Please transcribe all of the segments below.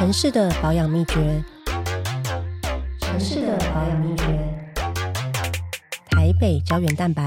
城市的保养秘诀，城市的保养秘诀，台北胶原蛋白。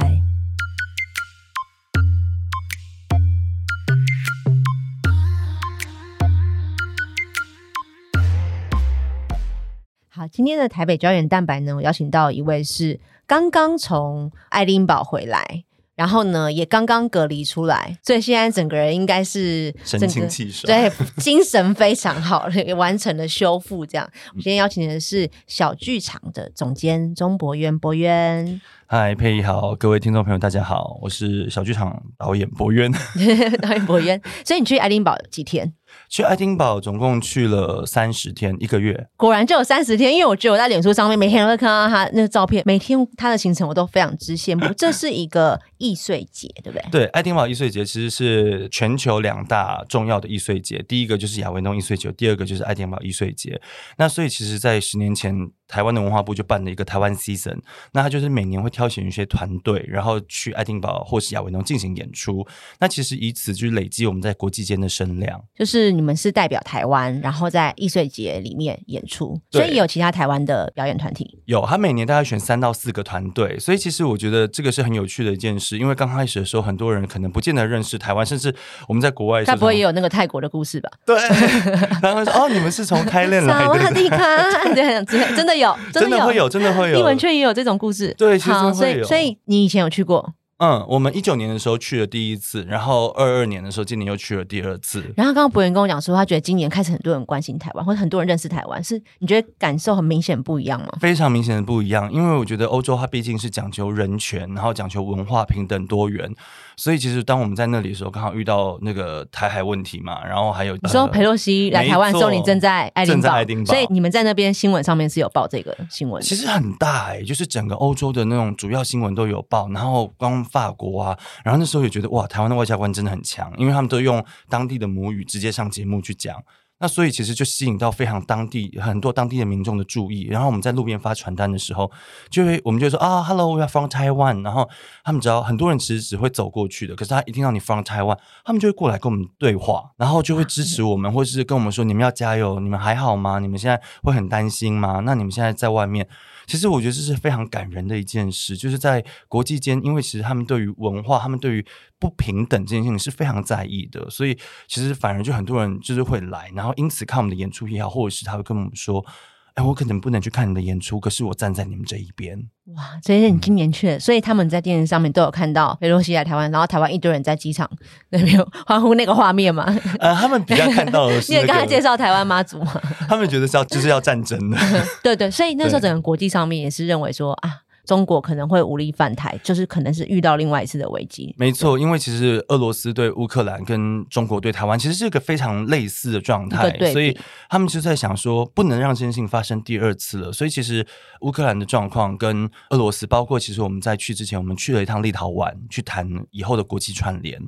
好，今天的台北胶原蛋白呢，我邀请到一位是刚刚从爱丁堡回来，然后呢也刚刚隔离出来，所以现在整个人应该是神清气爽。对，精神非常好，也完成了修复。这样，我们今天邀请的是小剧场的总监钟博渊，博渊嗨，佩仪好，各位听众朋友，大家好，我是小剧场导演博渊。导演博渊。所以你去爱丁堡有几天？去爱丁堡总共去了三十天，一个月。果然就有三十天，因为我觉得我在脸书上面每天都会看到他那个照片，每天他的行程我都非常之羡慕。这是一个易碎节，对不对？对，爱丁堡易碎节其实是全球两大重要的易碎节，第一个就是亚维农易碎节，第二个就是爱丁堡易碎节。那所以其实，在十年前，台湾的文化部就办了一个台湾 season，那他就是每年会挑选一些团队，然后去爱丁堡或是亚维农进行演出。那其实以此就是累积我们在国际间的声量。就是你们是代表台湾，然后在易碎节里面演出，所以有其他台湾的表演团体。有，他每年大概选三到四个团队，所以其实我觉得这个是很有趣的一件事，因为刚开始的时候，很多人可能不见得认识台湾，甚至我们在国外的时候，该不会也有那个泰国的故事吧？对，然后说哦，你们是从开练来的，对，真的有，真的会有，真的会有，艺文圈也有这种故事。对其实，会有所以所以你以前有去过，嗯，我们一九年的时候去了第一次，然后二二年的时候，今年又去了第二次。然后刚刚博源跟我讲说，他觉得今年开始很多人关心台湾，或者很多人认识台湾，是你觉得感受很明显不一样吗？非常明显的不一样，因为我觉得欧洲它毕竟是讲求人权，然后讲求文化平等多元，所以其实当我们在那里的时候，刚好遇到那个台海问题嘛，然后还有你说佩洛西来台湾的时候，你正在爱丁堡，所以你们在那边新闻上面是有报这个新闻。其实很大哎、就是整个欧洲的那种主要新闻都有报，然后光法国啊，然后那时候也觉得哇，台湾的外交官真的很强，因为他们都用当地的母语直接上节目去讲。那所以其实就吸引到非常当地很多当地的民众的注意，然后我们在路边发传单的时候，就会我们就会说啊，Hello，we are from Taiwan，然后他们只要很多人其实只会走过去的，可是他一听到你 from Taiwan，他们就会过来跟我们对话，然后就会支持我们，或是跟我们说你们要加油，你们还好吗？你们现在会很担心吗？那你们现在在外面。其实我觉得这是非常感人的一件事，就是在国际间，因为其实他们对于文化，他们对于不平等这件事情是非常在意的，所以其实反而就很多人就是会来，然后因此看我们的演出也好，或者是他会跟我们说。哎，我可能不能去看你的演出，可是我站在你们这一边。哇，所以你今年去了，所以他们在电视上面都有看到佩洛西来台湾，然后台湾一堆人在机场那边欢呼那个画面嘛。呃，他们比较看到的是、你也那个，刚才介绍台湾妈祖嘛？他们觉得是要就是要战争的。对对，所以那时候整个国际上面也是认为说啊，中国可能会无力反台，就是可能是遇到另外一次的危机。没错，因为其实俄罗斯对乌克兰跟中国对台湾其实是一个非常类似的状态对，所以他们就在想说，不能让这件事情发生第二次了。所以其实乌克兰的状况跟俄罗斯，包括其实我们在去之前，我们去了一趟立陶宛，去谈以后的国际串联。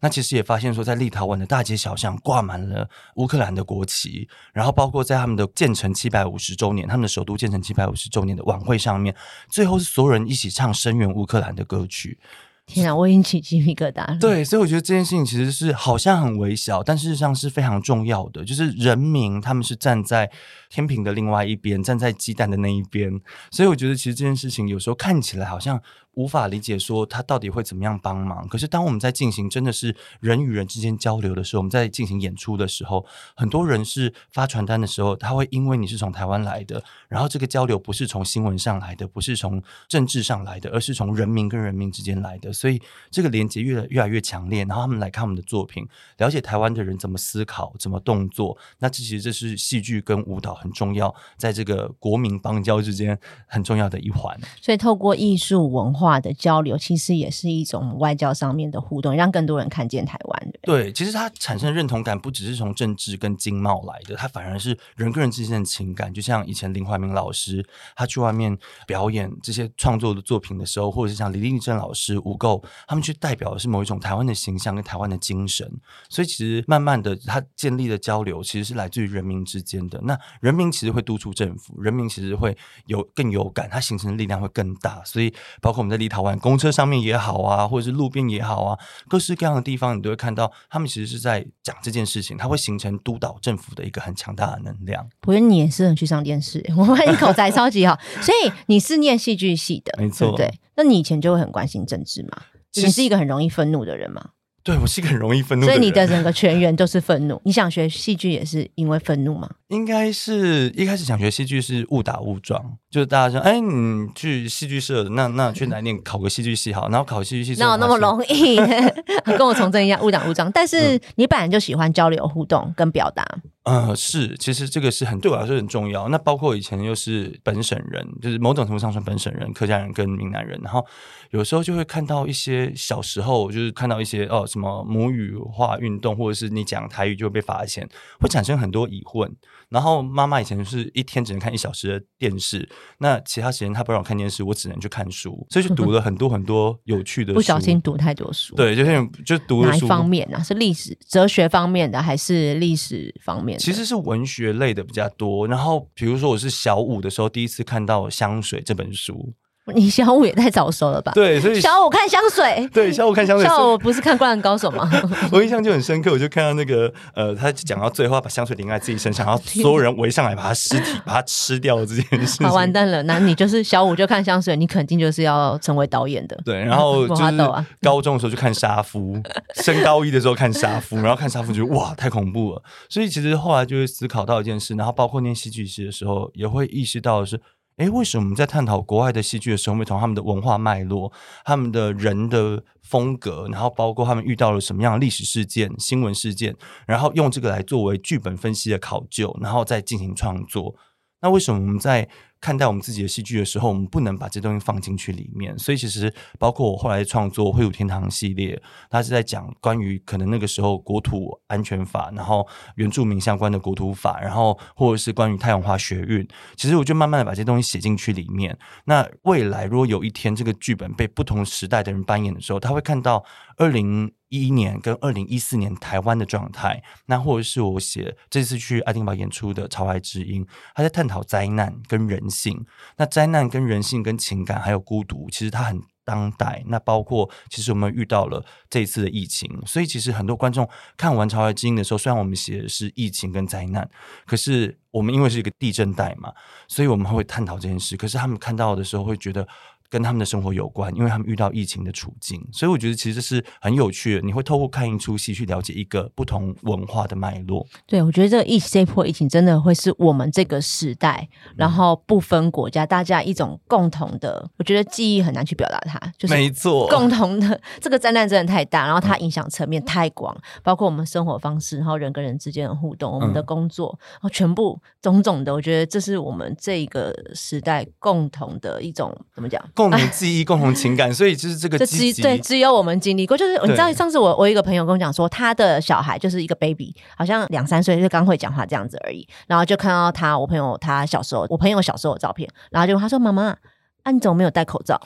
那其实也发现说，在立陶宛的大街小巷挂满了乌克兰的国旗，然后包括在他们的建成七百五十周年，他们的首都建成七百五十周年的晚会上面，最后是所有人一起唱声援乌克兰的歌曲。天啊，我已经起鸡皮疙瘩了。对，所以我觉得这件事情其实是好像很微小，但事实上是非常重要的。就是人民他们是站在天平的另外一边，站在鸡蛋的那一边。所以我觉得其实这件事情有时候看起来好像无法理解，说他到底会怎么样帮忙。可是当我们在进行真的是人与人之间交流的时候，我们在进行演出的时候，很多人是发传单的时候，他会因为你是从台湾来的，然后这个交流不是从新闻上来的，不是从政治上来的，而是从人民跟人民之间来的，所以这个连接越来越来越强烈。然后他们来看我们的作品，了解台湾的人怎么思考、怎么动作。那这其实这是戏剧跟舞蹈很重要，在这个国民邦交之间很重要的一环。所以透过艺术文化化的交流，其实也是一种外交上面的互动，让更多人看见台湾。对对，其实它产生认同感不只是从政治跟经贸来的，它反而是人跟人之间的情感。就像以前林怀民老师他去外面表演这些创作的作品的时候，或者是像李丽珍老师、吴垢，他们去代表的是某一种台湾的形象跟台湾的精神。所以其实慢慢的，他建立的交流其实是来自于人民之间的。那人民其实会督促政府，人民其实会有更有感，它形成的力量会更大。所以包括我们在立陶宛公车上面也好啊，或者是路边也好啊，各式各样的地方，你都会看到他们其实是在讲这件事情，它会形成督导政府的一个很强大的能量。我觉得你也是很去上电视，我发现你口才超级好，所以你是念戏剧系的，没错 对对？那你以前就会很关心政治吗？你是一个很容易愤怒的人吗？对我是一个很容易愤怒所以你的整个全员都是愤怒。你想学戏剧也是因为愤怒吗？应该是一开始想学戏剧是误打误撞，就是大家说，哎，你去戏剧社，那那去哪念考个戏剧系好，然后考戏剧系之后哪有那么发现容易？跟我从政一样，误打误撞。但是你本来就喜欢交流互动跟表达，呃，是，其实这个是很对我来说很重要。那包括以前又是本省人，就是某种程度上算本省人，客家人跟闽南人，然后有时候就会看到一些小时候就是看到一些哦什么母语化运动，或者是你讲台语就会被罚钱，会产生很多疑问。然后妈妈以前是一天只能看一小时的电视，那其他时间她不让我看电视，我只能去看书，所以就读了很多很多有趣的书。不小心读太多书。，对，就是就读的哪一方面呢、啊？是历史、哲学方面的，还是历史方面的？其实是文学类的比较多。然后比如说我是小五的时候第一次看到《香水》这本书，你小五也太早熟了吧？对，所以小五看香水，对小五看香水，小五不是看《灌篮高手》吗？我印象就很深刻。我就看到那个呃，他讲到最后要把香水淋在自己身上，然后所有人围上来把他尸体把他吃掉这件事情。好，完蛋了！那你就是小五就看香水，你肯定就是要成为导演的。对，然后 就我是高中的时候就看杀夫，升高一的时候看杀夫，然后看杀夫觉得哇太恐怖了，所以其实后来就会思考到一件事，然后包括念戏剧系的时候，也会意识到的是。诶，为什么我们在探讨国外的戏剧的时候，会从他们的文化脉络、他们的人的风格，然后包括他们遇到了什么样的历史事件、新闻事件，然后用这个来作为剧本分析的考究，然后再进行创作？那为什么我们在看待我们自己的戏剧的时候，我们不能把这东西放进去里面？所以其实包括我后来创作《灰土天堂》系列，它是在讲关于可能那个时候国土安全法，然后原住民相关的国土法，然后或者是关于太阳花学运。其实我就慢慢的把这些东西写进去里面。那未来如果有一天这个剧本被不同时代的人扮演的时候，他会看到二零一一年跟二零一四年台湾的状态，那或者是我写这次去爱丁堡演出的《潮来之音》，他在探讨灾难跟人性。那灾难跟人性跟情感还有孤独，其实它很当代。那包括其实我们遇到了这一次的疫情，所以其实很多观众看完《潮来之音》的时候，虽然我们写的是疫情跟灾难，可是我们因为是一个地震带嘛，所以我们会探讨这件事。可是他们看到的时候会觉得。跟他们的生活有关，因为他们遇到疫情的处境，所以我觉得其实这是很有趣的。你会透过看一出戏去了解一个不同文化的脉络。对，我觉得这个疫这一波疫情真的会是我们这个时代，然后不分国家，大家一种共同的，我觉得记忆很难去表达它，就是没错，共同的这个灾难真的太大，然后它影响层面太广，包括我们生活方式，然后人跟人之间的互动，我们的工作，然后全部种种的，我觉得这是我们这个时代共同的一种怎么讲？共同记忆、共同情感，所以就是这个这积极。只对只有我们经历过，就是你知道，上次我我一个朋友跟我讲说，他的小孩就是一个 baby，好像两三岁就刚会讲话这样子而已，然后就看到他，我朋友他小时候，我朋友小时候的照片，然后就他说：“妈妈，啊你怎么没有戴口罩？”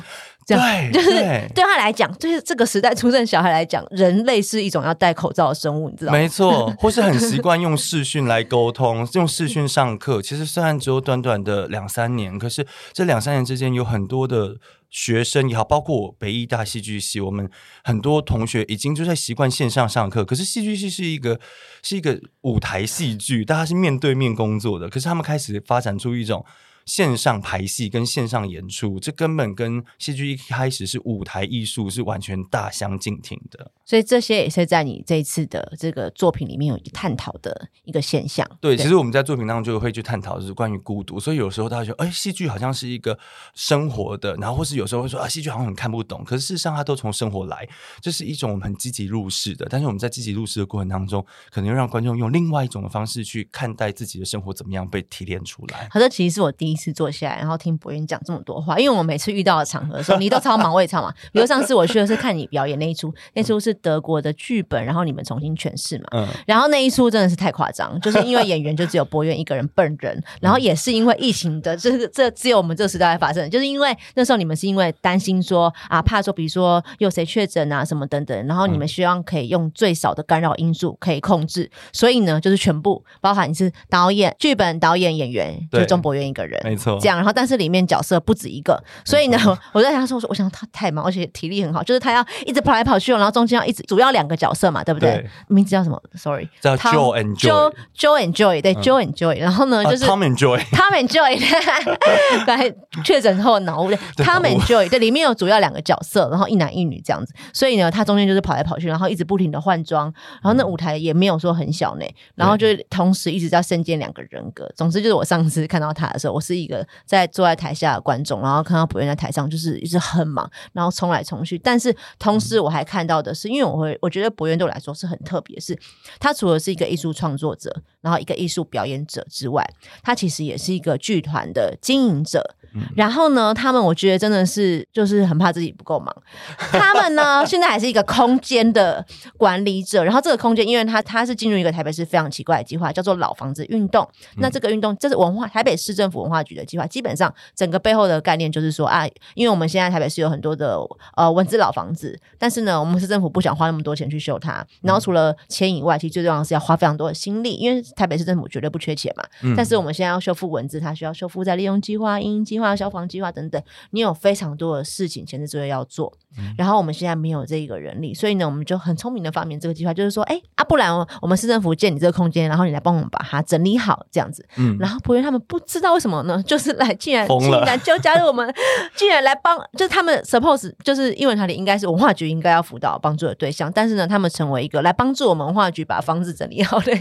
这样对，就是对对他来讲，就是这个时代出生的小孩来讲，人类是一种要戴口罩的生物，你知道吗？没错，或是很习惯用视讯来沟通，用视讯上课。其实虽然只有短短的两三年，可是这两三年之间有很多的学生也好，包括我北艺大戏剧系，我们很多同学已经就在习惯线上上课。可是戏剧系是一个是一个舞台戏剧，大家是面对面工作的，可是他们开始发展出一种。线上排戏跟线上演出，这根本跟戏剧一开始是舞台艺术是完全大相径庭的。所以这些也是在你这一次的这个作品里面有探讨的一个现象。对，其实我们在作品当中就会去探讨，就是关于孤独。所以有时候大家觉得，哎，戏剧好像是一个生活的，然后或是有时候会说啊，戏剧好像很看不懂。可是事实上，它都从生活来，这是一种我们很积极入世的。但是我们在积极入世的过程当中，可能又让观众用另外一种的方式去看待自己的生活，怎么样被提炼出来。好，这其实是我第一次坐下来，然后听博云讲这么多话，因为我每次遇到的场合的时候，你都超忙，我也超忙。比如上次我去的是看你表演那一出，那出是德国的剧本，然后你们重新诠释嘛。嗯，然后那一出真的是太夸张，就是因为演员就只有博渊一个人笨人，然后也是因为疫情的这个这只有我们这个时代才发生，就是因为那时候你们是因为担心说啊，怕说比如说有谁确诊啊什么等等，然后你们希望可以用最少的干扰因素可以控制，所以呢就是全部包含你是导演、剧本、导演、演员，就对钟博渊一个人，没错这。样，然后但是里面角色不止一个，所以呢，我在想说，我说我想他太忙，而且体力很好，就是他要一直跑来跑去，然后中间要一直主要两个角色嘛，对不对？对名字叫什么？Sorry，叫他 Joe and Joe Joe and Joy，对、Joe and Joy，然后呢，啊就是。Tom and Joy，Tom and Joy，来确诊后脑雾。Tom and Joy，对，里面有主要两个角色，然后一男一女这样子，所以呢，他中间就是跑来跑去，然后一直不停的换装，然后那舞台也没有说很小呢，然后就是同时一直在身兼两个人格。总之就是我上次看到他的时候，我是一个在坐在台下的观众，然后看到博院在台上就是一直很忙，然后冲来冲去，但是同时我还看到的是，因为我会我觉得博元对我来说是很特别，是他除了是一个艺术创作者，然后一个艺术表演者之外，他其实也是一个剧团的经营者。然后呢，他们我觉得真的是就是很怕自己不够忙。他们呢，现在还是一个空间的管理者。然后这个空间，因为他他是进入一个台北市非常奇怪的计划，叫做老房子运动。那这个运动，这是文化台北市政府文化局的计划。基本上整个背后的概念就是说啊，因为我们现在台北市有很多的呃文字老房子，但是呢，我们市政府不想花那么多钱去修它。然后除了钱以外，其实最重要的是要花非常多的心力，因为台北市政府绝对不缺钱嘛。嗯但是我们现在要修复文字，它需要修复再利用计划、应用计划、消防计划等等，你有非常多的事情前置作业要做。然后我们现在没有这一个人力，所以呢，我们就很聪明的发明这个计划，就是说，哎，啊，不然我们市政府借你这个空间，然后你来帮我们把它整理好，这样子。嗯，然后博源他们不知道为什么呢，就是来竟然竟然就加入我们，竟然来帮，就是他们 suppose 就是英文团体应该是文化局应该要辅导帮助的对象，但是呢，他们成为一个来帮助我们文化局把房子整理好的一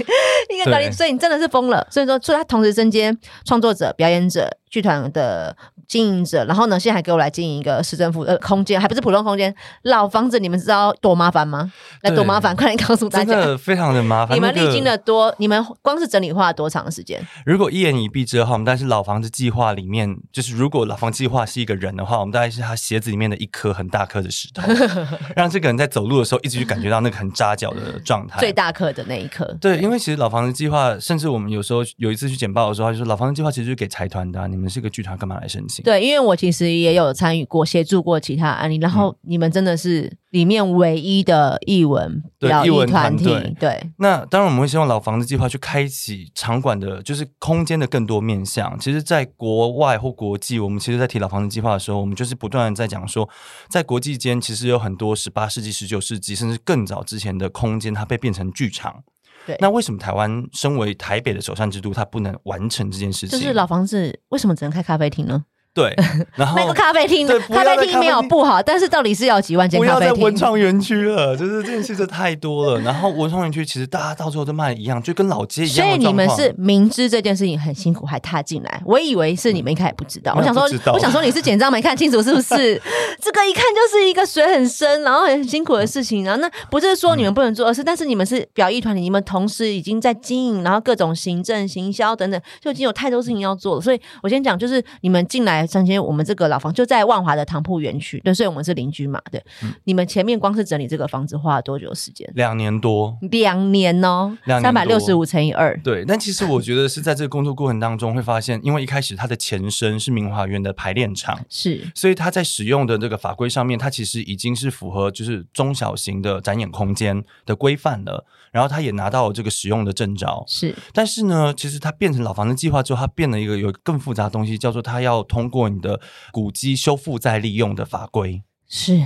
个管所以你真的是疯了。所以说，所以他同时身兼创作者、表演者、剧团的经营者，然后呢，现在还给我来经营一个市政府的空间，还不是普通空间，老房子，你们知道多麻烦吗？来多麻烦，快点告诉大家。真的非常的麻烦。你们历经了多，你们光是整理花了多长时间？如果一言以蔽之的话，我们大概是老房子计划里面，就是如果老房子计划是一个人的话，我们大概是他鞋子里面的一颗很大颗的石头，让这个人在走路的时候一直就感觉到那个很扎脚的状态。最大颗的那一颗。对，因为其实老房子计划，甚至我们有时候有一次去简报的时候，他就说老房子计划其实是给财团的、啊，你们是个剧团，干嘛来申请？对，因为我其实也有参与过、协助过其他案例，然后你们真的是里面唯一的译文表对艺文艺团体团队，对，那当然，我们会希望老房子计划去开启场馆的，就是空间的更多面向。其实，在国外或国际，我们其实在提老房子计划的时候，我们就是不断的在讲说，在国际间其实有很多十八世纪、十九世纪，甚至更早之前的空间，它被变成剧场。对那为什么台湾身为台北的首善之都，它不能完成这件事情？就是老房子为什么只能开咖啡厅呢？对，然后那个咖啡厅，咖啡厅没有不好，但是到底是要几万间不要在咖啡厅？文创园区了，就是这件事真的太多了。然后文创园区其实大家到最后都卖一样，就跟老街一样所以。你们是明知这件事情很辛苦还踏进来，我以为是你们一开始不知道。没我想说我想说你是简章没看清楚是不是？这个一看就是一个水很深，然后很辛苦的事情。然后那不是说你们不能做，而是但是你们是表意团体，你们同时已经在经营，然后各种行政、行销等等，就已经有太多事情要做了。所以我先讲，就是你们进来上前，我们这个老房就在万华的唐铺园区，对，所以我们是邻居嘛，对。嗯你们前面光是整理这个房子花了多久时间？两年多，两年哦，两三百六十五乘以二。对，但其实我觉得是在这个工作过程当中会发现，因为一开始它的前身是明华园的排练场，是所以它在使用的这个法规上面，它其实已经是符合就是中小型的展演空间的规范了。然后它也拿到了这个使用的证照。是，但是呢，其实它变成老房子计划之后，它变了一个有更复杂的东西，叫做它要通过你的古迹修复再利用的法规。是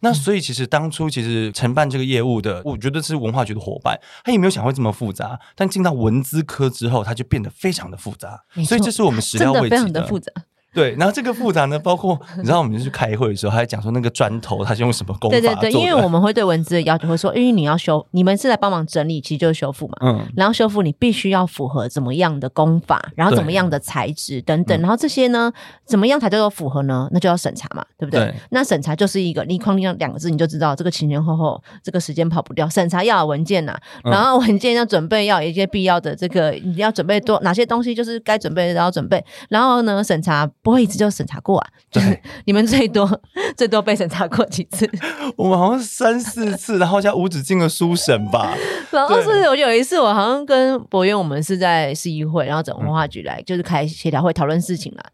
那所以其实当初其实承办这个业务的，我觉得是文化局的伙伴，他也没有想会这么复杂。但进到文资科之后，它就变得非常的复杂所以这是我们始料未及真的非常的复杂。对，然后这个复杂呢，包括你知道我们去开会的时候，他还讲说那个砖头它是用什么工法对对对，因为我们会对文字的要求会说，因为你要修，你们是来帮忙整理，其实就是修复嘛。嗯然后修复你必须要符合怎么样的工法，然后怎么样的材质等等，嗯然后这些呢，怎么样才叫做符合呢？那就要审查嘛，对不对？对那审查就是一个，你框定两个字，你就知道这个前前后后这个时间跑不掉。审查要有文件呐、嗯然后文件要准备，要有一些必要的这个，你要准备多哪些东西，就是该准备的都要准备。然后呢，审查不会一次就审查过啊？就是 你们最多 最多被审查过几次？我们好像三四次，然后加无止境的书审吧。然后是我有一次，我好像跟博渊，我们是在市议会，然后整文化局来，就是开协调会讨论事情啦。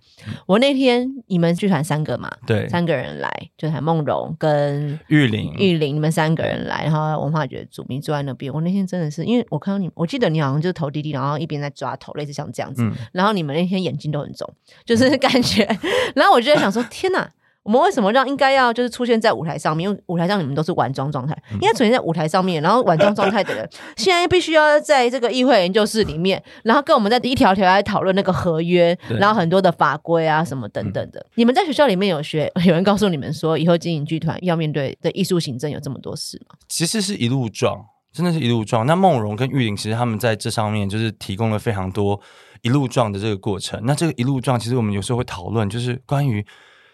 我那天你们剧团三个嘛，对，三个人来，就还梦荣跟玉玲，玉玲，你们三个人来，然后文化局主名坐在那边。我那天真的是，因为我看到你，我记得你好像就是头低低，然后一边在抓头，类似像这样子。然后你们那天眼睛都很肿，就是感觉。然后我就在想说，天哪！我们为什么让应该要就是出现在舞台上面？因为舞台上你们都是晚装状态，应该出现在舞台上面。然后晚装状态的人，现在必须要在这个议会研究室里面，然后跟我们在一条条来讨论那个合约，然后很多的法规啊什么等等的。你们在学校里面有学？有人告诉你们说，以后经营剧团要面对的艺术行政有这么多事吗？其实是一路撞，真的是一路撞。那梦荣跟玉玲其实他们在这上面就是提供了非常多一路撞的这个过程。那这个一路撞，其实我们有时候会讨论，就是关于。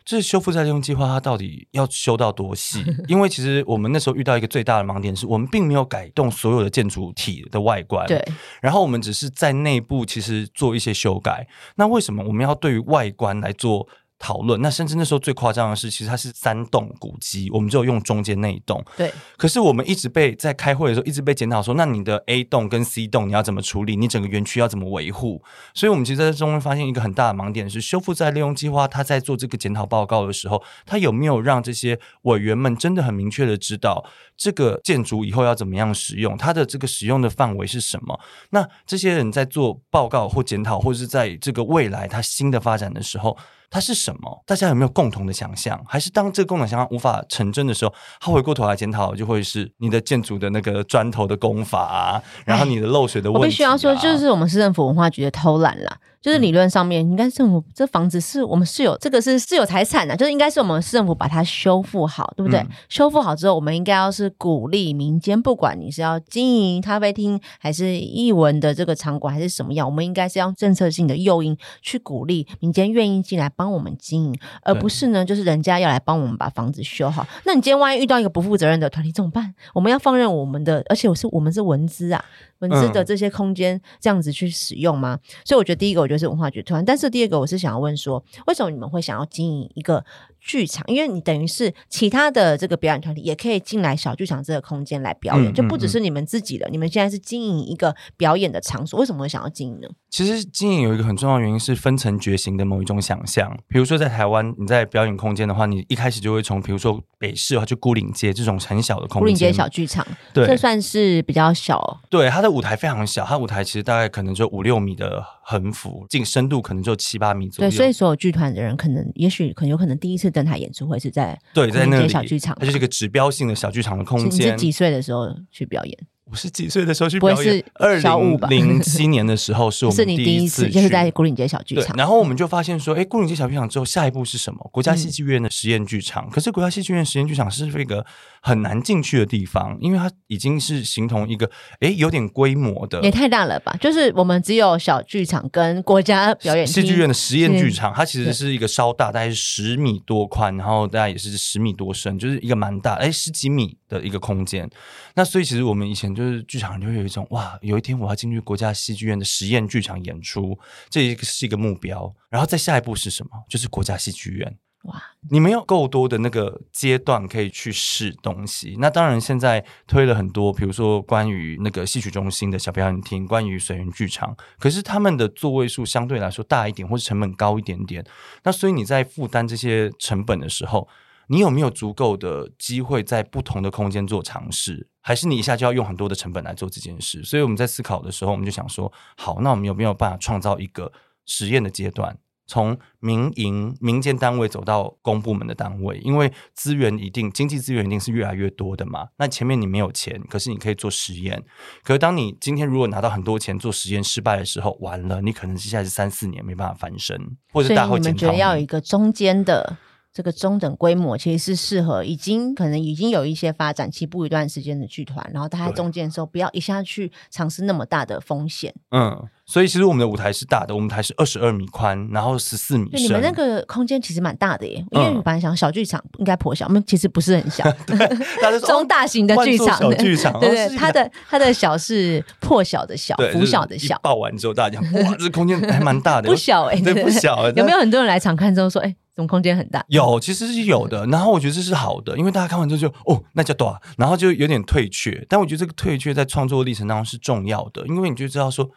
这修复再利用计划，它到底要修到多细？因为其实我们那时候遇到一个最大的盲点，是我们并没有改动所有的建筑体的外观。对，然后我们只是在内部其实做一些修改。那为什么我们要对于外观来做？讨论那甚至那时候最夸张的是，其实它是三栋古迹，我们就用中间那一栋。对。可是我们一直被在开会的时候一直被检讨说，那你的 A 栋跟 C 栋你要怎么处理？你整个园区要怎么维护？所以我们其实在中间发现一个很大的盲点是，修复再利用计划，它在做这个检讨报告的时候，它有没有让这些委员们真的很明确的知道这个建筑以后要怎么样使用？它的这个使用的范围是什么？那这些人在做报告或检讨，或者是在这个未来它新的发展的时候。它是什么？大家有没有共同的想象？还是当这个共同想象无法成真的时候，他回过头来检讨，就会是你的建筑的那个砖头的工法啊，然后你的漏水的问题。我必须要说，就是我们市政府文化局的偷懒啦。就是理论上面，应该政府这房子是我们是有这个是是有财产的，就是应该是我们市政府把它修复好，对不对？修复好之后，我们应该要是鼓励民间，不管你是要经营咖啡厅，还是艺文的这个场馆，还是什么样，我们应该是用政策性的诱因去鼓励民间愿意进来帮我们经营，而不是呢，就是人家要来帮我们把房子修好。那你今天万一遇到一个不负责任的团体怎么办？我们要放任我们的，而且我是我们是文资啊。文资的这些空间这样子去使用吗？所以我觉得第一个，我觉得是文化局团。但是第二个，我是想要问说，为什么你们会想要经营一个？剧场，因为你等于是其他的这个表演团体也可以进来小剧场这个空间来表演，就不只是你们自己的。你们现在是经营一个表演的场所，为什么会想要经营呢？其实经营有一个很重要的原因是分层觉醒的某一种想象。比如说在台湾，你在表演空间的话，你一开始就会从比如说北市的话，就孤岭街这种很小的空间，孤岭街小剧场，对，这算是比较小。对，它的舞台非常小，它舞台其实大概可能就五六米的横幅，进深度可能就七八米左右。对，所以所有剧团的人可能，也许可能有可能第一次登台演出会是。在对，在那个小剧场，它就是一个指标性的小剧场的空间。你是几岁的时候去表演？我是几岁的时候去表演？二零零七年的时候是我们 第一次，就是在古岭街小剧场。然后我们就发现说，哎，古岭街小剧场之后，下一步是什么？国家戏剧院的实验剧场。可是国家戏剧院实验剧场是一个很难进去的地方，因为它已经是形同一个哎有点规模的，也太大了吧？就是我们只有小剧场跟国家表演戏剧院的实验剧场，它其实是一个稍大，大概是十米多宽，然后大概也是十米多深，就是一个蛮大，哎，十几米的一个空间。那所以其实我们以前就是剧场就会有一种哇，有一天我要进去国家戏剧院的实验剧场演出，这一个是一个目标。然后再下一步是什么？就是国家戏剧院。哇，你没有够多的那个阶段可以去试东西。那当然现在推了很多，比如说关于那个戏曲中心的小表演厅，关于水源剧场，可是他们的座位数相对来说大一点，或是成本高一点点。那所以你在负担这些成本的时候。你有没有足够的机会在不同的空间做尝试？还是你一下就要用很多的成本来做这件事？所以我们在思考的时候，我们就想说：好，那我们有没有办法创造一个实验的阶段，从民营民间单位走到公部门的单位？因为资源一定，经济资源一定是越来越多的嘛。那前面你没有钱，可是你可以做实验。可是当你今天如果拿到很多钱做实验失败的时候，完了，你可能接下来是三四年没办法翻身，或者大家会觉得要有一个中间的。这个中等规模，其实是适合已经可能已经有一些发展起步一段时间的剧团，然后大家对中间的时候，不要一下去尝试那么大的风险。嗯，所以其实我们的舞台是大的，我们台是二十二米宽，然后十四米对，你深。们那个空间其实蛮大的耶，因为嗯你本来想小剧场应该颇小，我们其实不是很小 中大型的剧场，小剧场对 对，它的它的小是破小的小，对，拂就是一晓的小，爆完之后，大家讲哇，这空间还蛮大的，不小哎，对，不小。有没有很多人来场看之后说，哎，怎么空间很大？有，其实是有的。然后我觉得这是好的，因为大家看完之后就哦，那叫多，然后就有点退却。但我觉得这个退却在创作历程当中是重要的，因为你就知道说。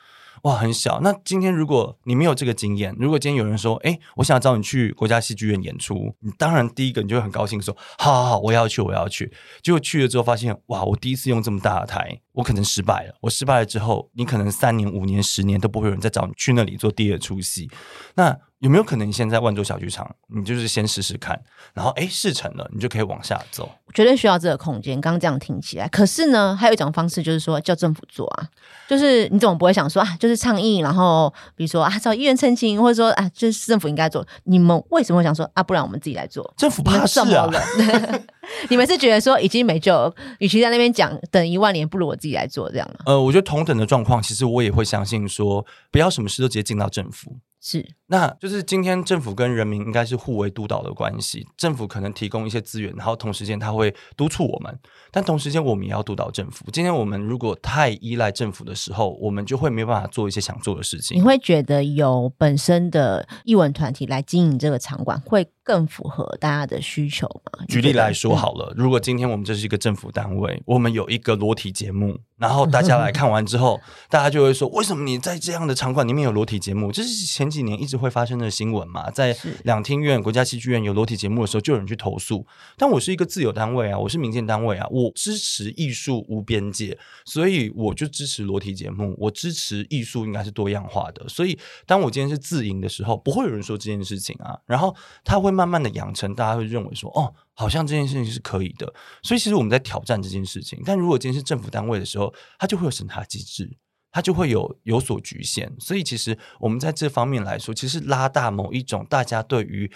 哇，很小。那今天如果你没有这个经验，如果今天有人说，哎，我想找你去国家戏剧院演出，你当然第一个你就会很高兴说，好好好，我要去，我要去。结果去了之后发现，哇，我第一次用这么大的台，我可能失败了。我失败了之后，你可能三年、五年、十年都不会有人再找你去那里做第二出戏。那有没有可能你现在万州小剧场，你就是先试试看，然后哎试成了，你就可以往下走。绝对需要这个空间。刚刚这样听起来，可是呢，还有一种方式就是说叫政府做啊，就是你怎么不会想说啊，就是倡议，然后比如说啊找议员澄清，或者说啊，就是政府应该做。你们为什么会想说啊，不然我们自己来做？政府怕事啊？你们是觉得说已经没救了，与其在那边讲等一万年，不如我自己来做这样吗？呃，我觉得同等的状况，其实我也会相信说，不要什么事都直接进到政府。是那就是今天政府跟人民应该是互为督导的关系，政府可能提供一些资源，然后同时间他会督促我们，但同时间我们也要督导政府。今天我们如果太依赖政府的时候，我们就会没办法做一些想做的事情你。会觉得有本身的艺文团体来经营这个场馆，会更符合大家的需求吗？举例来说嗯好了，如果今天我们这是一个政府单位，我们有一个裸体节目，然后大家来看完之后，大家就会说，为什么你在这样的场馆里面有裸体节目？这是前几年一直会发生的新闻嘛，在两厅院、国家戏剧院有裸体节目的时候，就有人去投诉。但我是一个自由单位啊，我是民间单位啊，我支持艺术无边界，所以我就支持裸体节目，我支持艺术应该是多样化的。所以当我今天是自营的时候，不会有人说这件事情啊，然后他会慢慢的养成，大家会认为说，哦，好像这件事情是可以的。所以其实我们在挑战这件事情，但如果今天是政府单位的时候，它就会有审查机制。它就会有有所局限，所以其实我们在这方面来说，其实拉大某一种大家对于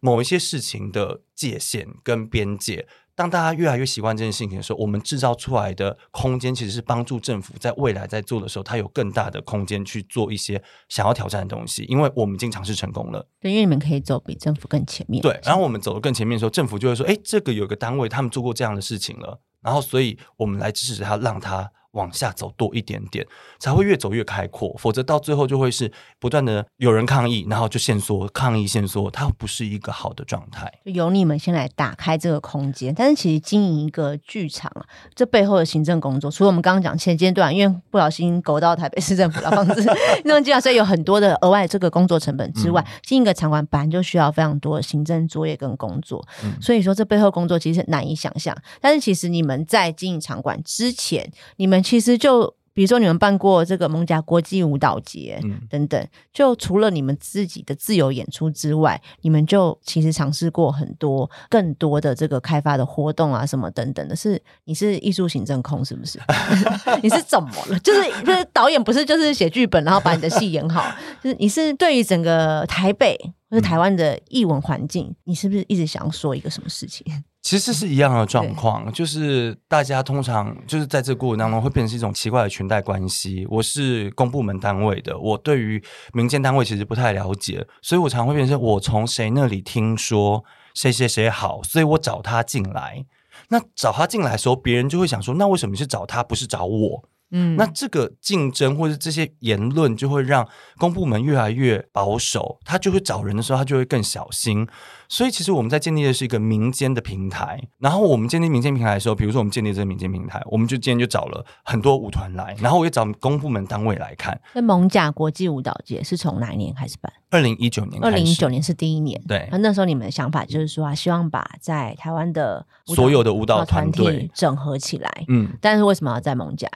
某一些事情的界限跟边界。当大家越来越习惯这件事情的时候，我们制造出来的空间其实是帮助政府在未来在做的时候，它有更大的空间去做一些想要挑战的东西，因为我们已经尝试成功了。对，因为你们可以走比政府更前面。对，然后我们走得更前面的时候，政府就会说：“哎，这个有个单位他们做过这样的事情了，然后所以我们来支持他，让他往下走多一点点，才会越走越开阔。否则到最后就会是不断的有人抗议，然后就限缩，抗议限缩，它不是一个好的状态。由你们先来打开这个空间，但是其实经营一个剧场啊，这背后的行政工作，除了我们刚刚讲前阶段，因为不小心勾到台北市政府的房子那种计划，所以有很多的额外这个工作成本之外，经营一个场馆本来就需要非常多的行政作业跟工作，嗯所以说这背后工作其实难以想象。但是其实你们在经营场馆之前，你们其实就比如说你们办过这个蒙甲国际舞蹈节，嗯等等，就除了你们自己的自由演出之外，你们就其实尝试过很多更多的这个开发的活动啊，什么等等的。是你是艺术行政控是不是？你是怎么了？就是就是导演不是就是写剧本，然后把你的戏演好，就是你是对于整个台北或者台湾的艺文环境，你是不是一直想要说一个什么事情？其实是一样的状况，就是大家通常就是在这个过程当中会变成是一种奇怪的裙带关系。我是公部门单位的，我对于民间单位其实不太了解，所以我常会变成我从谁那里听说谁谁谁好，所以我找他进来。那找他进来的时候，别人就会想说，那为什么是找他，不是找我？嗯那这个竞争或者这些言论，就会让公部门越来越保守，他就会找人的时候，他就会更小心。所以，其实我们在建立的是一个民间的平台。然后，我们建立民间平台的时候，比如说我们建立这个民间平台，我们就今天就找了很多舞团来，然后我也找公部门单位来看。那蒙甲国际舞蹈节是从哪一年开始办？二零一九年开二，零一九年是第一年。对那那时候你们的想法就是说啊，希望把在台湾的所有的舞蹈团体整合起来。嗯，但是为什么要在蒙甲？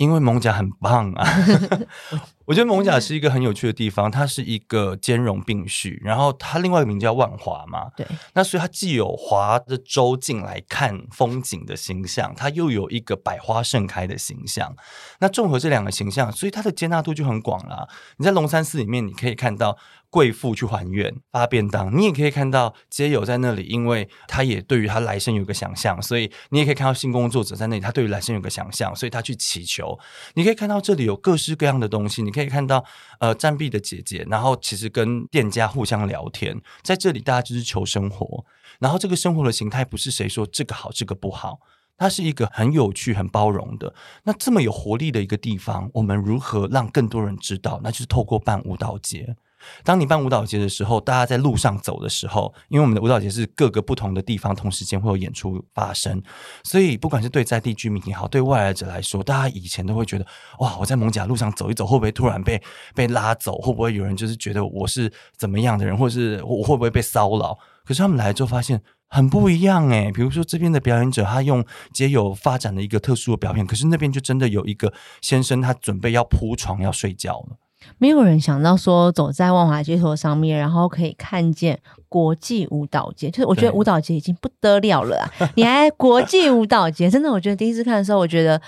因为蒙甲很棒啊，我觉得蒙甲是一个很有趣的地方，它是一个兼容并蓄，然后它另外一个名叫万华嘛，对，那所以它既有划着舟进来看风景的形象，它又有一个百花盛开的形象。那综合这两个形象，所以它的接纳度就很广啦。你在龙山寺里面，你可以看到贵妇去还愿发便当，你也可以看到街友在那里，因为他也对于他来生有个想象，所以你也可以看到性工作者在那里，他对于来生有个想象，所以他去祈求。你可以看到这里有各式各样的东西，你可以看到呃占币的姐姐，然后其实跟店家互相聊天，在这里大家就是求生活，然后这个生活的形态不是谁说这个好这个不好。它是一个很有趣、很包容的。那这么有活力的一个地方，我们如何让更多人知道？那就是透过办舞蹈节。当你办舞蹈节的时候，大家在路上走的时候，因为我们的舞蹈节是各个不同的地方同时间会有演出发生，所以不管是对在地居民也好，对外来者来说，大家以前都会觉得哇，我在蒙甲路上走一走，会不会突然被被拉走？会不会有人就是觉得我是怎么样的人，或是我会不会被骚扰？可是他们来之后发现。很不一样哎，比如说这边的表演者，他用皆有发展的一个特殊的表演，可是那边就真的有一个先生，他准备要铺床要睡觉了。没有人想到说走在万华街头上面，然后可以看见国际舞蹈节，就是我觉得舞蹈节已经不得了了啊！你还国际舞蹈节，真的，我觉得第一次看的时候，我觉得。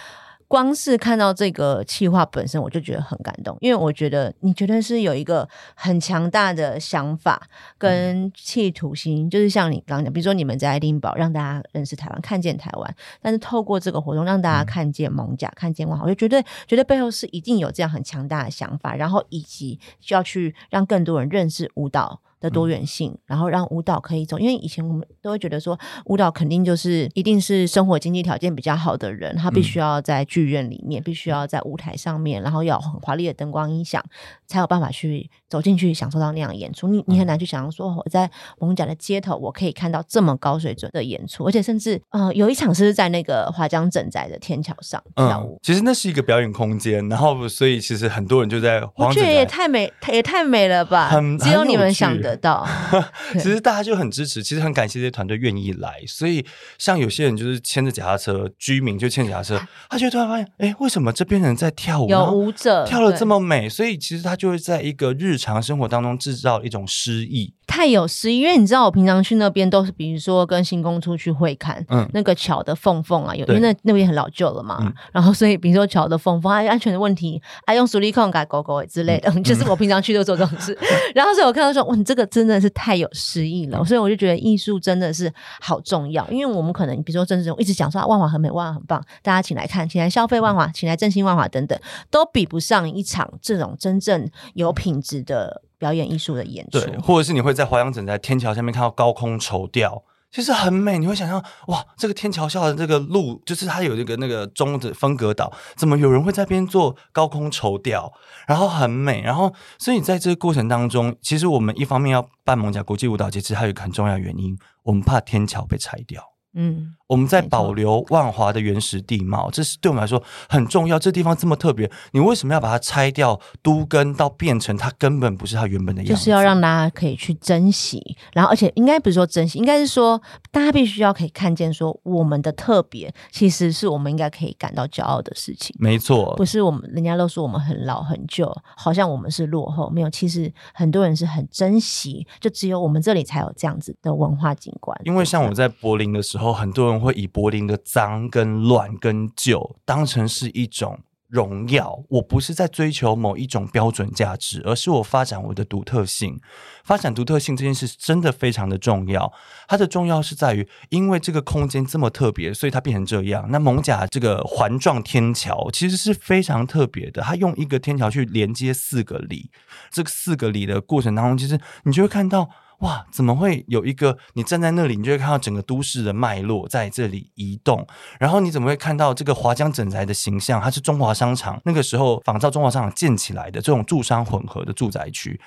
光是看到这个企划本身，我就觉得很感动，因为我觉得你绝对是有一个很强大的想法跟企图心，就是像你刚刚讲，比如说你们在爱丁堡让大家认识台湾，看见台湾，但是透过这个活动让大家看见蒙甲，看见万华，我就觉得觉得背后是一定有这样很强大的想法，然后以及需要去让更多人认识舞蹈。的多元性，然后让舞蹈可以走，因为以前我们都会觉得说，舞蹈肯定就是一定是生活经济条件比较好的人，他必须要在剧院里面，必须要在舞台上面，然后要很华丽的灯光音响，才有办法去走进去享受到那样演出。你你很难去想象说，我在蒙甲的街头，我可以看到这么高水准的演出，而且甚至呃，有一场是在那个华江整宅的天桥上跳舞。其实那是一个表演空间，然后所以其实很多人就在。我觉得也太美，也太美了吧！只有你们想的。得到，其实大家就很支持，其实很感谢这些团队愿意来。所以像有些人就是牵着脚踏车，居民就牵着脚踏车，他就突然发现，哎，为什么这边人在跳舞？有舞者跳的这么美，所以其实他就会在一个日常生活当中制造一种诗意。太有诗意，因为你知道，我平常去那边都是，比如说跟新工出去会看，嗯，那个桥的缝缝啊，有因为那那边很老旧了嘛，然后所以比如说桥的缝缝，啊，安全的问题，啊，用手力控改狗狗之类的，就是我平常去都做这种事。然后所以我看到说，哇，你这个真的是太有诗意了，所以我就觉得艺术真的是好重要，因为我们可能比如说郑志荣一直讲说万华很美，万华很棒，大家请来看，请来消费万华，请来振兴万华等等，都比不上一场这种真正有品质的。表演艺术的演出，对，或者是你会在华阳整在天桥下面看到高空绸吊，其实很美。你会想象，哇，这个天桥下的这个路，就是它有这个那个中的分隔岛，怎么有人会在边做高空绸吊，然后很美。然后，所以在这个过程当中，其实我们一方面要办蒙甲国际舞蹈节，其实还有一个很重要原因，我们怕天桥被拆掉。嗯，我们在保留万华的原始地貌，这是对我们来说很重要。这地方这么特别，你为什么要把它拆掉？都根到变成它根本不是它原本的样子，就是要让大家可以去珍惜。然后，而且应该不是说珍惜，应该是说大家必须要可以看见，说我们的特别其实是我们应该可以感到骄傲的事情。没错，不是我们人家都说我们很老很旧，好像我们是落后。没有，其实很多人是很珍惜，就只有我们这里才有这样子的文化景观。因为像我在柏林的时候。很多人会以柏林的脏、跟乱、跟旧当成是一种荣耀。我不是在追求某一种标准价值，而是我发展我的独特性。发展独特性这件事真的非常的重要。它的重要是在于，因为这个空间这么特别，所以它变成这样。那蒙甲这个环状天桥其实是非常特别的，它用一个天桥去连接四个里。这个四个里的过程当中，其实你就会看到。哇，怎么会有一个？你站在那里，你就会看到整个都市的脉络在这里移动。然后你怎么会看到这个华江整宅的形象？它是中华商场那个时候仿照中华商场建起来的这种住商混合的住宅区。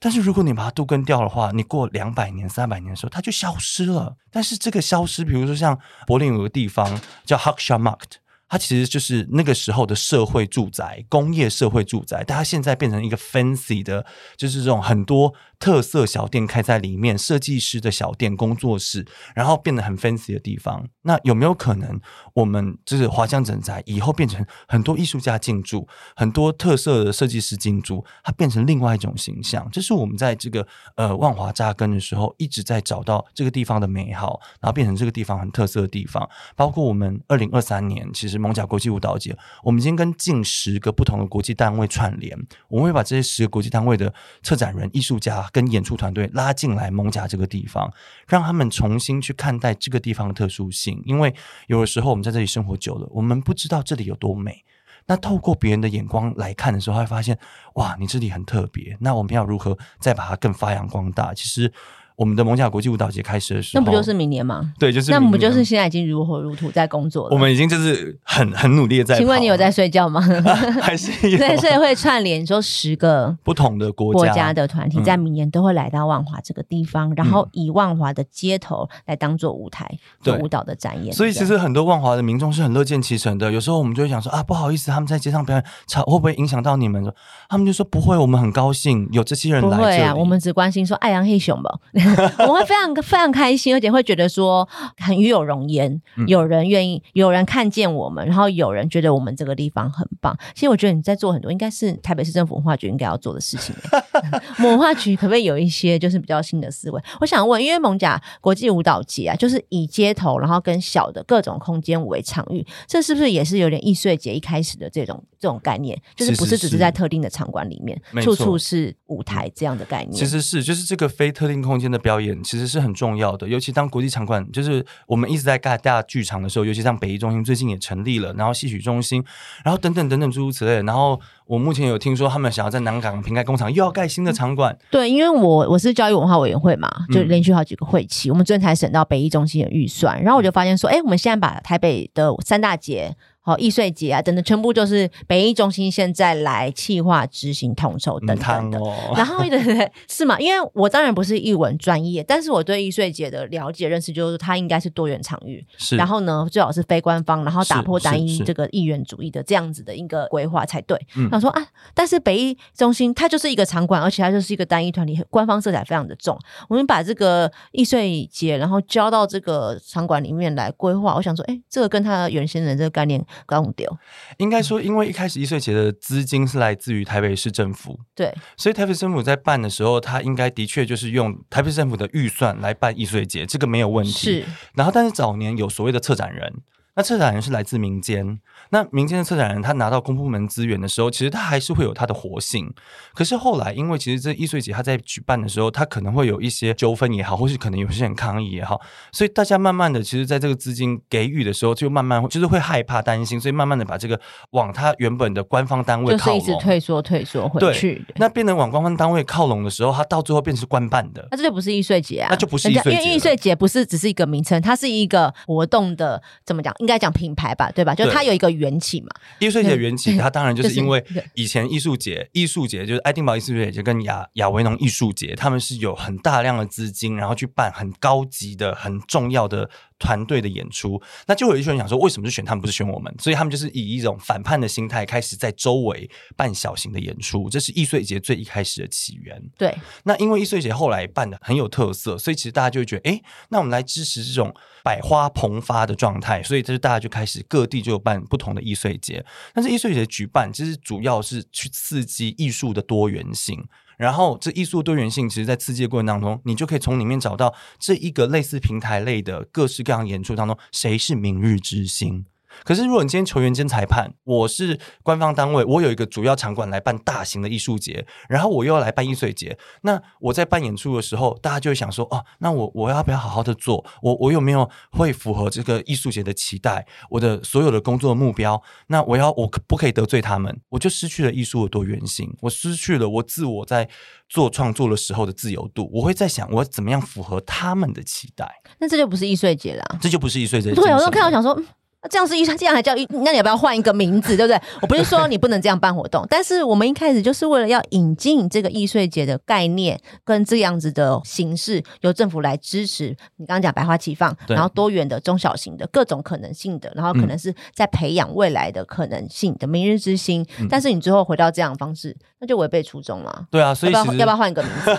但是如果你把它都根掉的话，你过两百年、三百年的时候，它就消失了。但是这个消失，比如说像柏林有个地方叫 h a k s h a m a r k t 它其实就是那个时候的社会住宅、工业社会住宅，但它现在变成一个 fancy 的，就是这种很多特色小店开在里面，设计师的小店工作室，然后变得很 fancy 的地方。那有没有可能，我们就是华江整宅以后变成很多艺术家进驻，很多特色的设计师进驻，它变成另外一种形象？这是我们在这个呃万华扎根的时候一直在找到这个地方的美好，然后变成这个地方很特色的地方。包括我们二零二三年，其实蒙甲国际舞蹈节，我们已经跟近十个不同的国际单位串联，我们会把这些十个国际单位的策展人、艺术家跟演出团队拉进来蒙甲这个地方，让他们重新去看待这个地方的特殊性。因为有的时候我们在这里生活久了，我们不知道这里有多美。那透过别人的眼光来看的时候，会发现哇，你这里很特别。那我们要如何再把它更发扬光大？其实。我们的蒙甲国际舞蹈节开始的时候，那不就是明年吗？对，就是那不就是现在已经如火如荼在工作了？我们已经就是很很努力的在。请问你有在睡觉吗？还是对，所以会串联说十个不同的国国家的团体，在明年都会来到万华这个地方，然后以万华的街头来当做舞台做舞蹈的展演。所以其实很多万华的民众是很乐见其成的。有时候我们就会想说啊，不好意思，他们在街上表演，吵会不会影响到你们？他们就说不会，我们很高兴有这些人来。不会啊，我们只关心说爱阳黑熊吧，我会非常。非常开心，而且会觉得说很与有容焉。有人愿意，有人看见我们，然后有人觉得我们这个地方很棒。其实我觉得你在做很多，应该是台北市政府文化局应该要做的事情。文化局可不可以有一些就是比较新的思维？我想问，因为蒙甲国际舞蹈节啊，就是以街头，然后跟小的各种空间为场域，这是不是也是有点易碎节一开始的这种这种概念？就是不是只是在特定的场馆里面，处处是舞台这样的概念？其实是，就是这个非特定空间的表演，其实是很重要的。尤其当国际场馆，就是我们一直在盖大剧场的时候，尤其像北艺中心最近也成立了，然后戏曲中心，然后等等等等诸如此类，然后。我目前有听说，他们想要在南港平盖工厂又要盖新的场馆。对，因为我我是教育文化委员会嘛，就连续好几个会期，我们昨天才审到北艺中心的预算，然后我就发现说，哎，我们现在把台北的三大节。好，易碎节啊，等等，全部就是北艺中心现在来企划执行统筹等等的。然后对对对，是嘛？因为我当然不是艺文专业，但是我对易碎节的了解认识就是它应该是多元场域。是。然后呢，最好是非官方，然后打破单一这个意愿主义的这样子的一个规划才对。他说啊，但是北艺中心它就是一个场馆，而且它就是一个单一团体，官方色彩非常的重。我们把这个易碎节，然后交到这个场馆里面来规划，我想说，哎，这个跟他原先的这个概念。搞丢，应该说，因为一开始易碎节的资金是来自于台北市政府，对，所以台北市政府在办的时候，他应该的确就是用台北市政府的预算来办易碎节，这个没有问题。是，然后但是早年有所谓的策展人。那策展人是来自民间，那民间的策展人他拿到公部门资源的时候，其实他还是会有他的活性。可是后来，因为其实这易碎节他在举办的时候，他可能会有一些纠纷也好，或是可能有些人抗议也好，所以大家慢慢的，其实在这个资金给予的时候，就慢慢就是会害怕担心，所以慢慢的把这个往他原本的官方单位靠拢，就是一直退缩退缩回去。那变成往官方单位靠拢的时候，他到最后变成官办的，那这就不是易碎节啊，那就不是易碎节，因为易碎节不是只是一个名称，它是一个活动的怎么讲？应该讲品牌吧，对吧？就它有一个缘起嘛。艺术节缘起，它当然就是因为以前艺术节，艺术节就是爱丁堡艺术节，就跟亚亚维农艺术节，他们是有很大量的资金，然后去办很高级的、很重要的。团队的演出，那就有一些人想说，为什么是选他们，不是选我们？所以他们就是以一种反叛的心态，开始在周围办小型的演出。这是易碎节最一开始的起源。对，那因为易碎节后来办的很有特色，所以其实大家就会觉得，哎，那我们来支持这种百花蓬发的状态。所以这是大家就开始各地就有办不同的易碎节。但是易碎节举办，其实主要是去刺激艺术的多元性。然后，这艺术多元性，其实，在刺激的过程当中，你就可以从里面找到这一个类似平台类的各式各样演出当中，谁是明日之星。可是，如果你今天球员兼裁判，我是官方单位，我有一个主要场馆来办大型的艺术节，然后我又要来办易碎节，那我在办演出的时候，大家就会想说：哦，那我我要不要好好的做？我我有没有会符合这个艺术节的期待？我的所有的工作目标，那我要我不可以得罪他们，我就失去了艺术的多元性，我失去了我自我在做创作的时候的自由度。我会在想，我怎么样符合他们的期待？那这就不是易碎节了，这就不是易碎节。对，我都看到想说。那这样是艺术，这样还叫艺？那你要不要换一个名字，对不对？我不是说你不能这样办活动，但是我们一开始就是为了要引进这个易碎节的概念跟这样子的形式，由政府来支持。你刚刚讲百花齐放，然后多元的、中小型的各种可能性的，然后可能是在培养未来的可能性的明日之星。嗯但是你最后回到这样的方式，那就违背初衷了。对啊，所以要不要要不要换一个名字？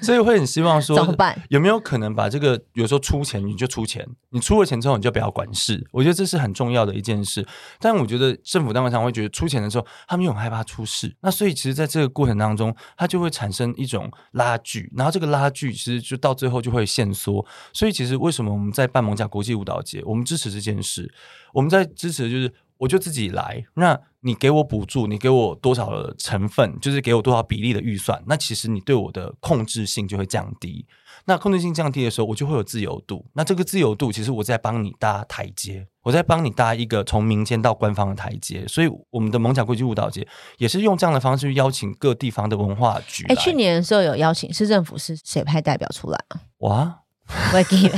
所以会很希望说怎么办？有没有可能把这个有时候出钱你就出钱，你出了钱之后你就不要管事，我觉得这是很重要的一件事。但我觉得政府单位常会觉得出钱的时候，他们又很害怕出事，那所以其实在这个过程当中，它就会产生一种拉锯，然后这个拉锯其实就到最后就会限缩。所以其实为什么我们在办蒙甲国际舞蹈节，我们支持这件事，我们在支持的就是。我就自己来，那你给我补助，你给我多少的成分，就是给我多少比例的预算，那其实你对我的控制性就会降低。那控制性降低的时候，我就会有自由度。那这个自由度，其实我在帮你搭台阶，我在帮你搭一个从民间到官方的台阶。所以，我们的蒙甲国际舞蹈节也是用这样的方式去邀请各地方的文化局。去年的时候有邀请市政府是谁派代表出来啊？哇，不会记，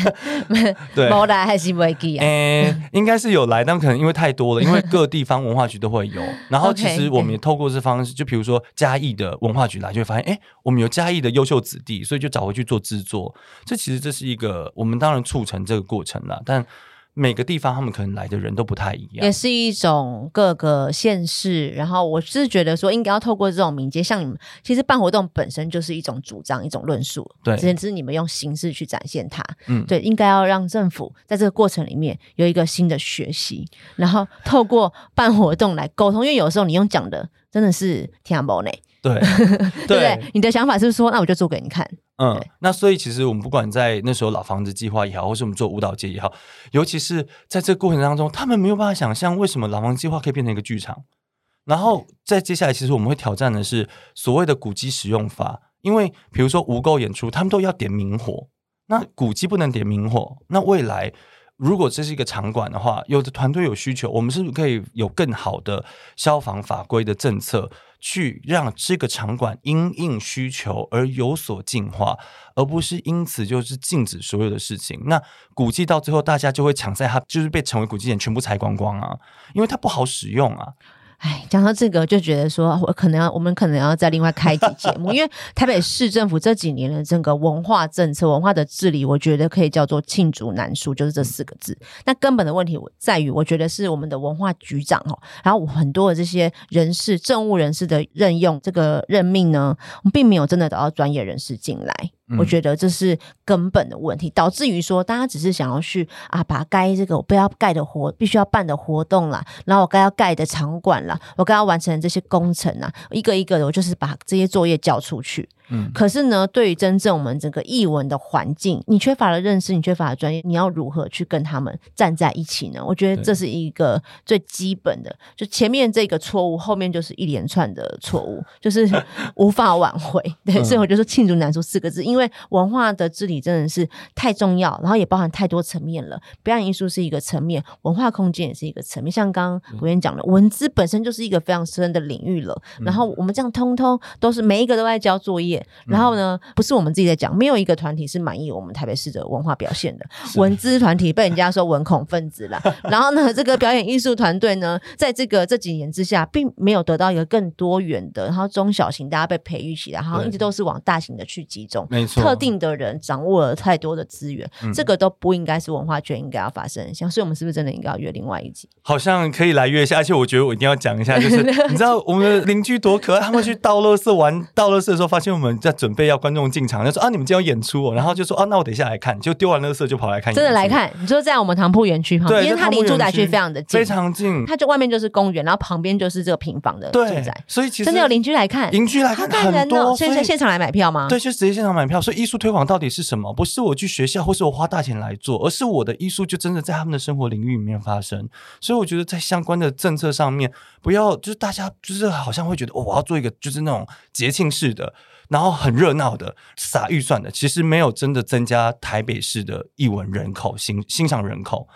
对没来还是不会记啊？诶、应该是有来，但可能因为太多了，因为各地方文化局都会有。然后其实我们也透过这方式，就比如说嘉义的文化局来，就会发现，诶，我们有嘉义的优秀子弟，所以就找回去做制作。这其实这是一个我们当然促成这个过程啦，但每个地方他们可能来的人都不太一样也。是一种各个县市，然后我是觉得说，应该要透过这种民间，像你们其实办活动本身就是一种主张、一种论述，对只是你们用形式去展现它。嗯对，应该要让政府在这个过程里面有一个新的学习，然后透过办活动来沟通，因为有时候你用讲的真的是听不呢，对 对不对？你的想法是说，那我就做给你看，嗯，那所以其实我们不管在那时候老房子计划也好，或是我们做舞蹈节也好，尤其是在这个过程当中，他们没有办法想象为什么老房子计划可以变成一个剧场。然后在接下来，其实我们会挑战的是所谓的古迹使用法，因为比如说无垢演出，他们都要点明火，那古迹不能点明火，那未来。如果这是一个场馆的话，有的团队有需求，我们是不是可以有更好的消防法规的政策，去让这个场馆因应需求而有所进化，而不是因此就是禁止所有的事情。那古迹到最后，大家就会抢在它就是被成为古迹点全部拆光光啊，因为它不好使用啊。哎，讲到这个，就觉得说，我可能要，我们可能要再另外开一集节目，因为台北市政府这几年的整个文化政策、文化的治理，我觉得可以叫做罄竹难书，就是这四个字。那根本的问题在于，我觉得是我们的文化局长哦，然后很多的这些人事、政务人士的任用，这个任命呢，我们并没有真的找到专业人士进来。我觉得这是根本的问题，导致于说大家只是想要去啊，把该这个我不要盖的活，必须要办的活动啦，然后我该要盖的场馆啦，我该要完成这些工程啊，一个一个的，我就是把这些作业交出去。嗯可是呢，对于真正我们整个译文的环境，你缺乏了认识，你缺乏了专业，你要如何去跟他们站在一起呢？我觉得这是一个最基本的，就前面这个错误，后面就是一连串的错误，就是无法挽回。对，嗯所以我就说罄竹难书四个字，因为文化的治理真的是太重要，然后也包含太多层面了。表演艺术是一个层面，文化空间也是一个层面。像刚刚我跟你讲的，文字本身就是一个非常深的领域了。然后我们这样通通都是每一个都在交作业，然后呢，不是我们自己在讲，没有一个团体是满意我们台北市的文化表现的。文资团体被人家说文恐分子啦，然后呢，这个表演艺术团队呢，在这个这几年之下，并没有得到一个更多元的，然后中小型大家被培育起来，好像一直都是往大型的去集中。没错，特定的人掌握了太多的资源，嗯这个都不应该是文化圈应该要发生的现象，所以我们是不是真的应该要约另外一集？好像可以来约一下，而且我觉得我一定要讲一下，就是 你知道我们的邻居多可爱，他们去倒垃圾玩倒垃圾的时候，发现我们在准备要观众进场，就说啊你们今天要演出哦，然后就说啊那我等一下来看，就丢完垃圾就跑来看，真的来。看，你说在我们唐铺园区旁边，对，因为它离住宅区非常的近，非常近，它就外面就是公园，然后旁边就是这个平房的住对宅，，所以其实真的有邻居来看，邻居来好看很感人哦！多，所以在现场来买票吗？对，就直接现场买票。所以艺术推广到底是什么？不是我去学校，或是我花大钱来做，而是我的艺术就真的在他们的生活领域里面发生。所以我觉得在相关的政策上面，不要就是大家就是好像会觉得、哦、我要做一个就是那种节庆式的，然后很热闹的撒预算的，其实没有真的增加台北市的艺文人口欣欣赏人口。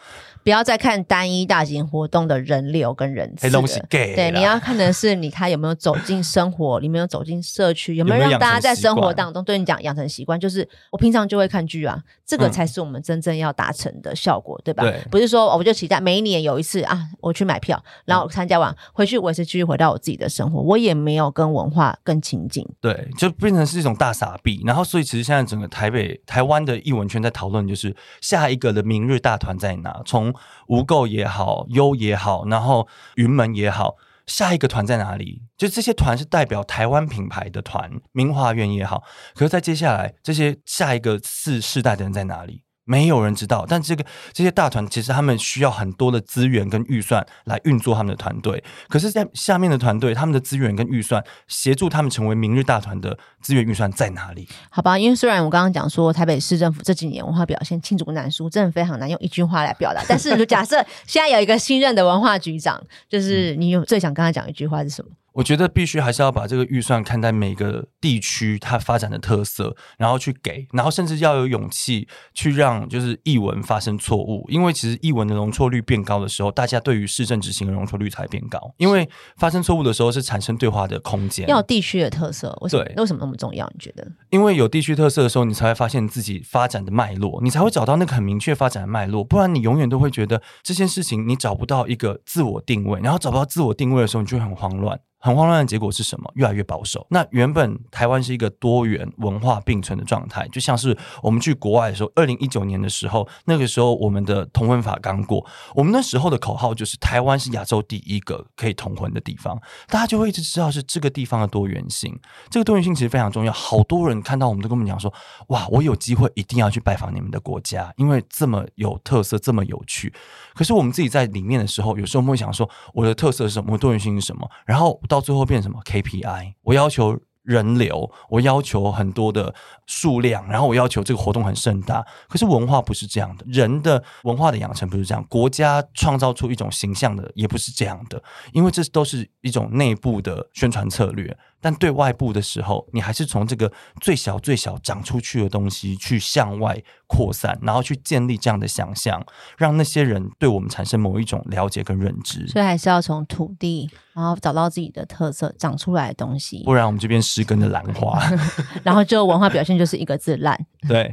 不要再看单一大型活动的人流跟人次东西了。gay，对，你要看的是你他有没有走进生活，有没有走进社区，有没有让大家在生活当中对你讲养成习惯，就是我平常就会看剧啊，这个嗯才是我们真正要达成的效果，对吧？对不是说哦我就期待每一年有一次啊，我去买票，然嗯后参加完回去，我也是继续回到我自己的生活，我也没有跟文化更亲近。对，就变成是一种大傻逼。然后，所以其实现在整个台北、台湾的艺文圈在讨论，就是下一个的明日大团在哪？从无垢也好，优也好，然后云门也好，下一个团在哪里？就这些团是代表台湾品牌的团，明华园也好。可是，在接下来这些下一个四世代的人在哪里？没有人知道，但这个这些大团其实他们需要很多的资源跟预算来运作他们的团队。可是，在下面的团队，他们的资源跟预算协助他们成为明日大团的资源预算在哪里？好吧，因为虽然我刚刚讲说台北市政府这几年文化表现罄竹难书，真的非常难用一句话来表达。但是就假设现在有一个新任的文化局长，就是你有最想跟他讲一句话是什么？我觉得必须还是要把这个预算看待每个地区它发展的特色，然后去给，然后甚至要有勇气去让就是译文发生错误，因为其实译文的容错率变高的时候，大家对于市政执行的容错率才变高，因为发生错误的时候是产生对话的空间。要有地区的特色，为什么对？为什么那么重要？你觉得？因为有地区特色的时候，你才会发现自己发展的脉络，你才会找到那个很明确发展的脉络。不然你永远都会觉得这件事情你找不到一个自我定位，然后找不到自我定位的时候，你就会很慌乱。很慌乱的结果是什么？越来越保守。那原本台湾是一个多元文化并存的状态，就像是我们去国外的时候，二零一九年的时候，那个时候我们的同婚法刚过，我们那时候的口号就是台湾是亚洲第一个可以同婚的地方，大家就会一直知道是这个地方的多元性。这个多元性其实非常重要。好多人看到我们都跟我们讲说：“哇，我有机会一定要去拜访你们的国家，因为这么有特色，这么有趣。”可是我们自己在里面的时候，有时候我们会想说：“我的特色是什么？我多元性是什么？”然后到最后变成什么 KPI？我要求。人流，我要求很多的数量，然后我要求这个活动很盛大。可是文化不是这样的，人的文化的养成不是这样，国家创造出一种形象的也不是这样的，因为这都是一种内部的宣传策略。但对外部的时候，你还是从这个最小最小长出去的东西去向外扩散，然后去建立这样的想象，让那些人对我们产生某一种了解跟认知。所以还是要从土地，然后找到自己的特色，长出来的东西不，然我们这边失根的兰花 然后就文化表现就是一个字烂。对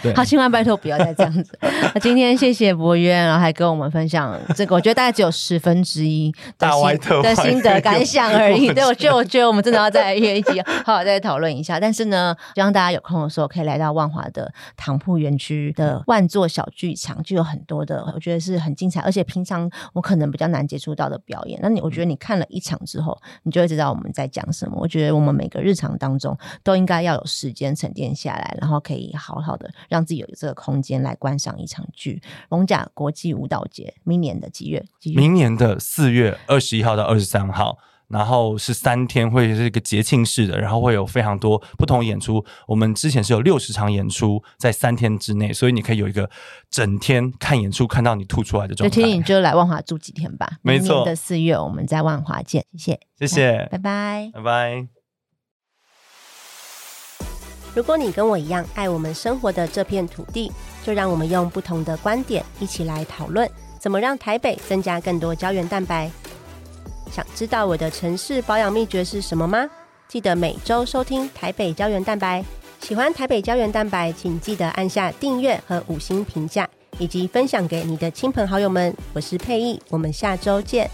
对好，千万拜托不要再这样子。那今天谢谢博渊，然后还跟我们分享这个，我觉得大概只有十分之一的大歪心特的心得感想而已。对，我觉得我觉得我们真的要再约一集，好好再讨论一下。但是呢，希望大家有空的时候可以来到万华的唐铺园区的万座小剧场，就有很多的，我觉得是很精彩，而且平常我可能比较难接触到的表演。那你我觉得你看了一场之后，你就会知道我们在讲什么。我觉得我们每个日常当中都应该要有时间沉淀下来，然后可以好好的让自己有这个空间来观赏一场剧。龙甲国际舞蹈节明年的几月？几月？明年的四月二十一号到二十三号。然后是三天，会是一个节庆式的，然后会有非常多不同演出。我们之前是有六十场演出在三天之内，所以你可以有一个整天看演出看到你吐出来的就状态。其实你就来万华住几天吧。没错的四月我们在万华见，谢谢，谢谢，拜拜。拜拜。如果你跟我一样爱我们生活的这片土地，就让我们用不同的观点一起来讨论，怎么让台北增加更多胶原蛋白。想知道我的城市保养秘诀是什么吗？记得每周收听台北胶原蛋白。喜欢台北胶原蛋白，请记得按下订阅和五星评价，以及分享给你的亲朋好友们。我是佩意，我们下周见。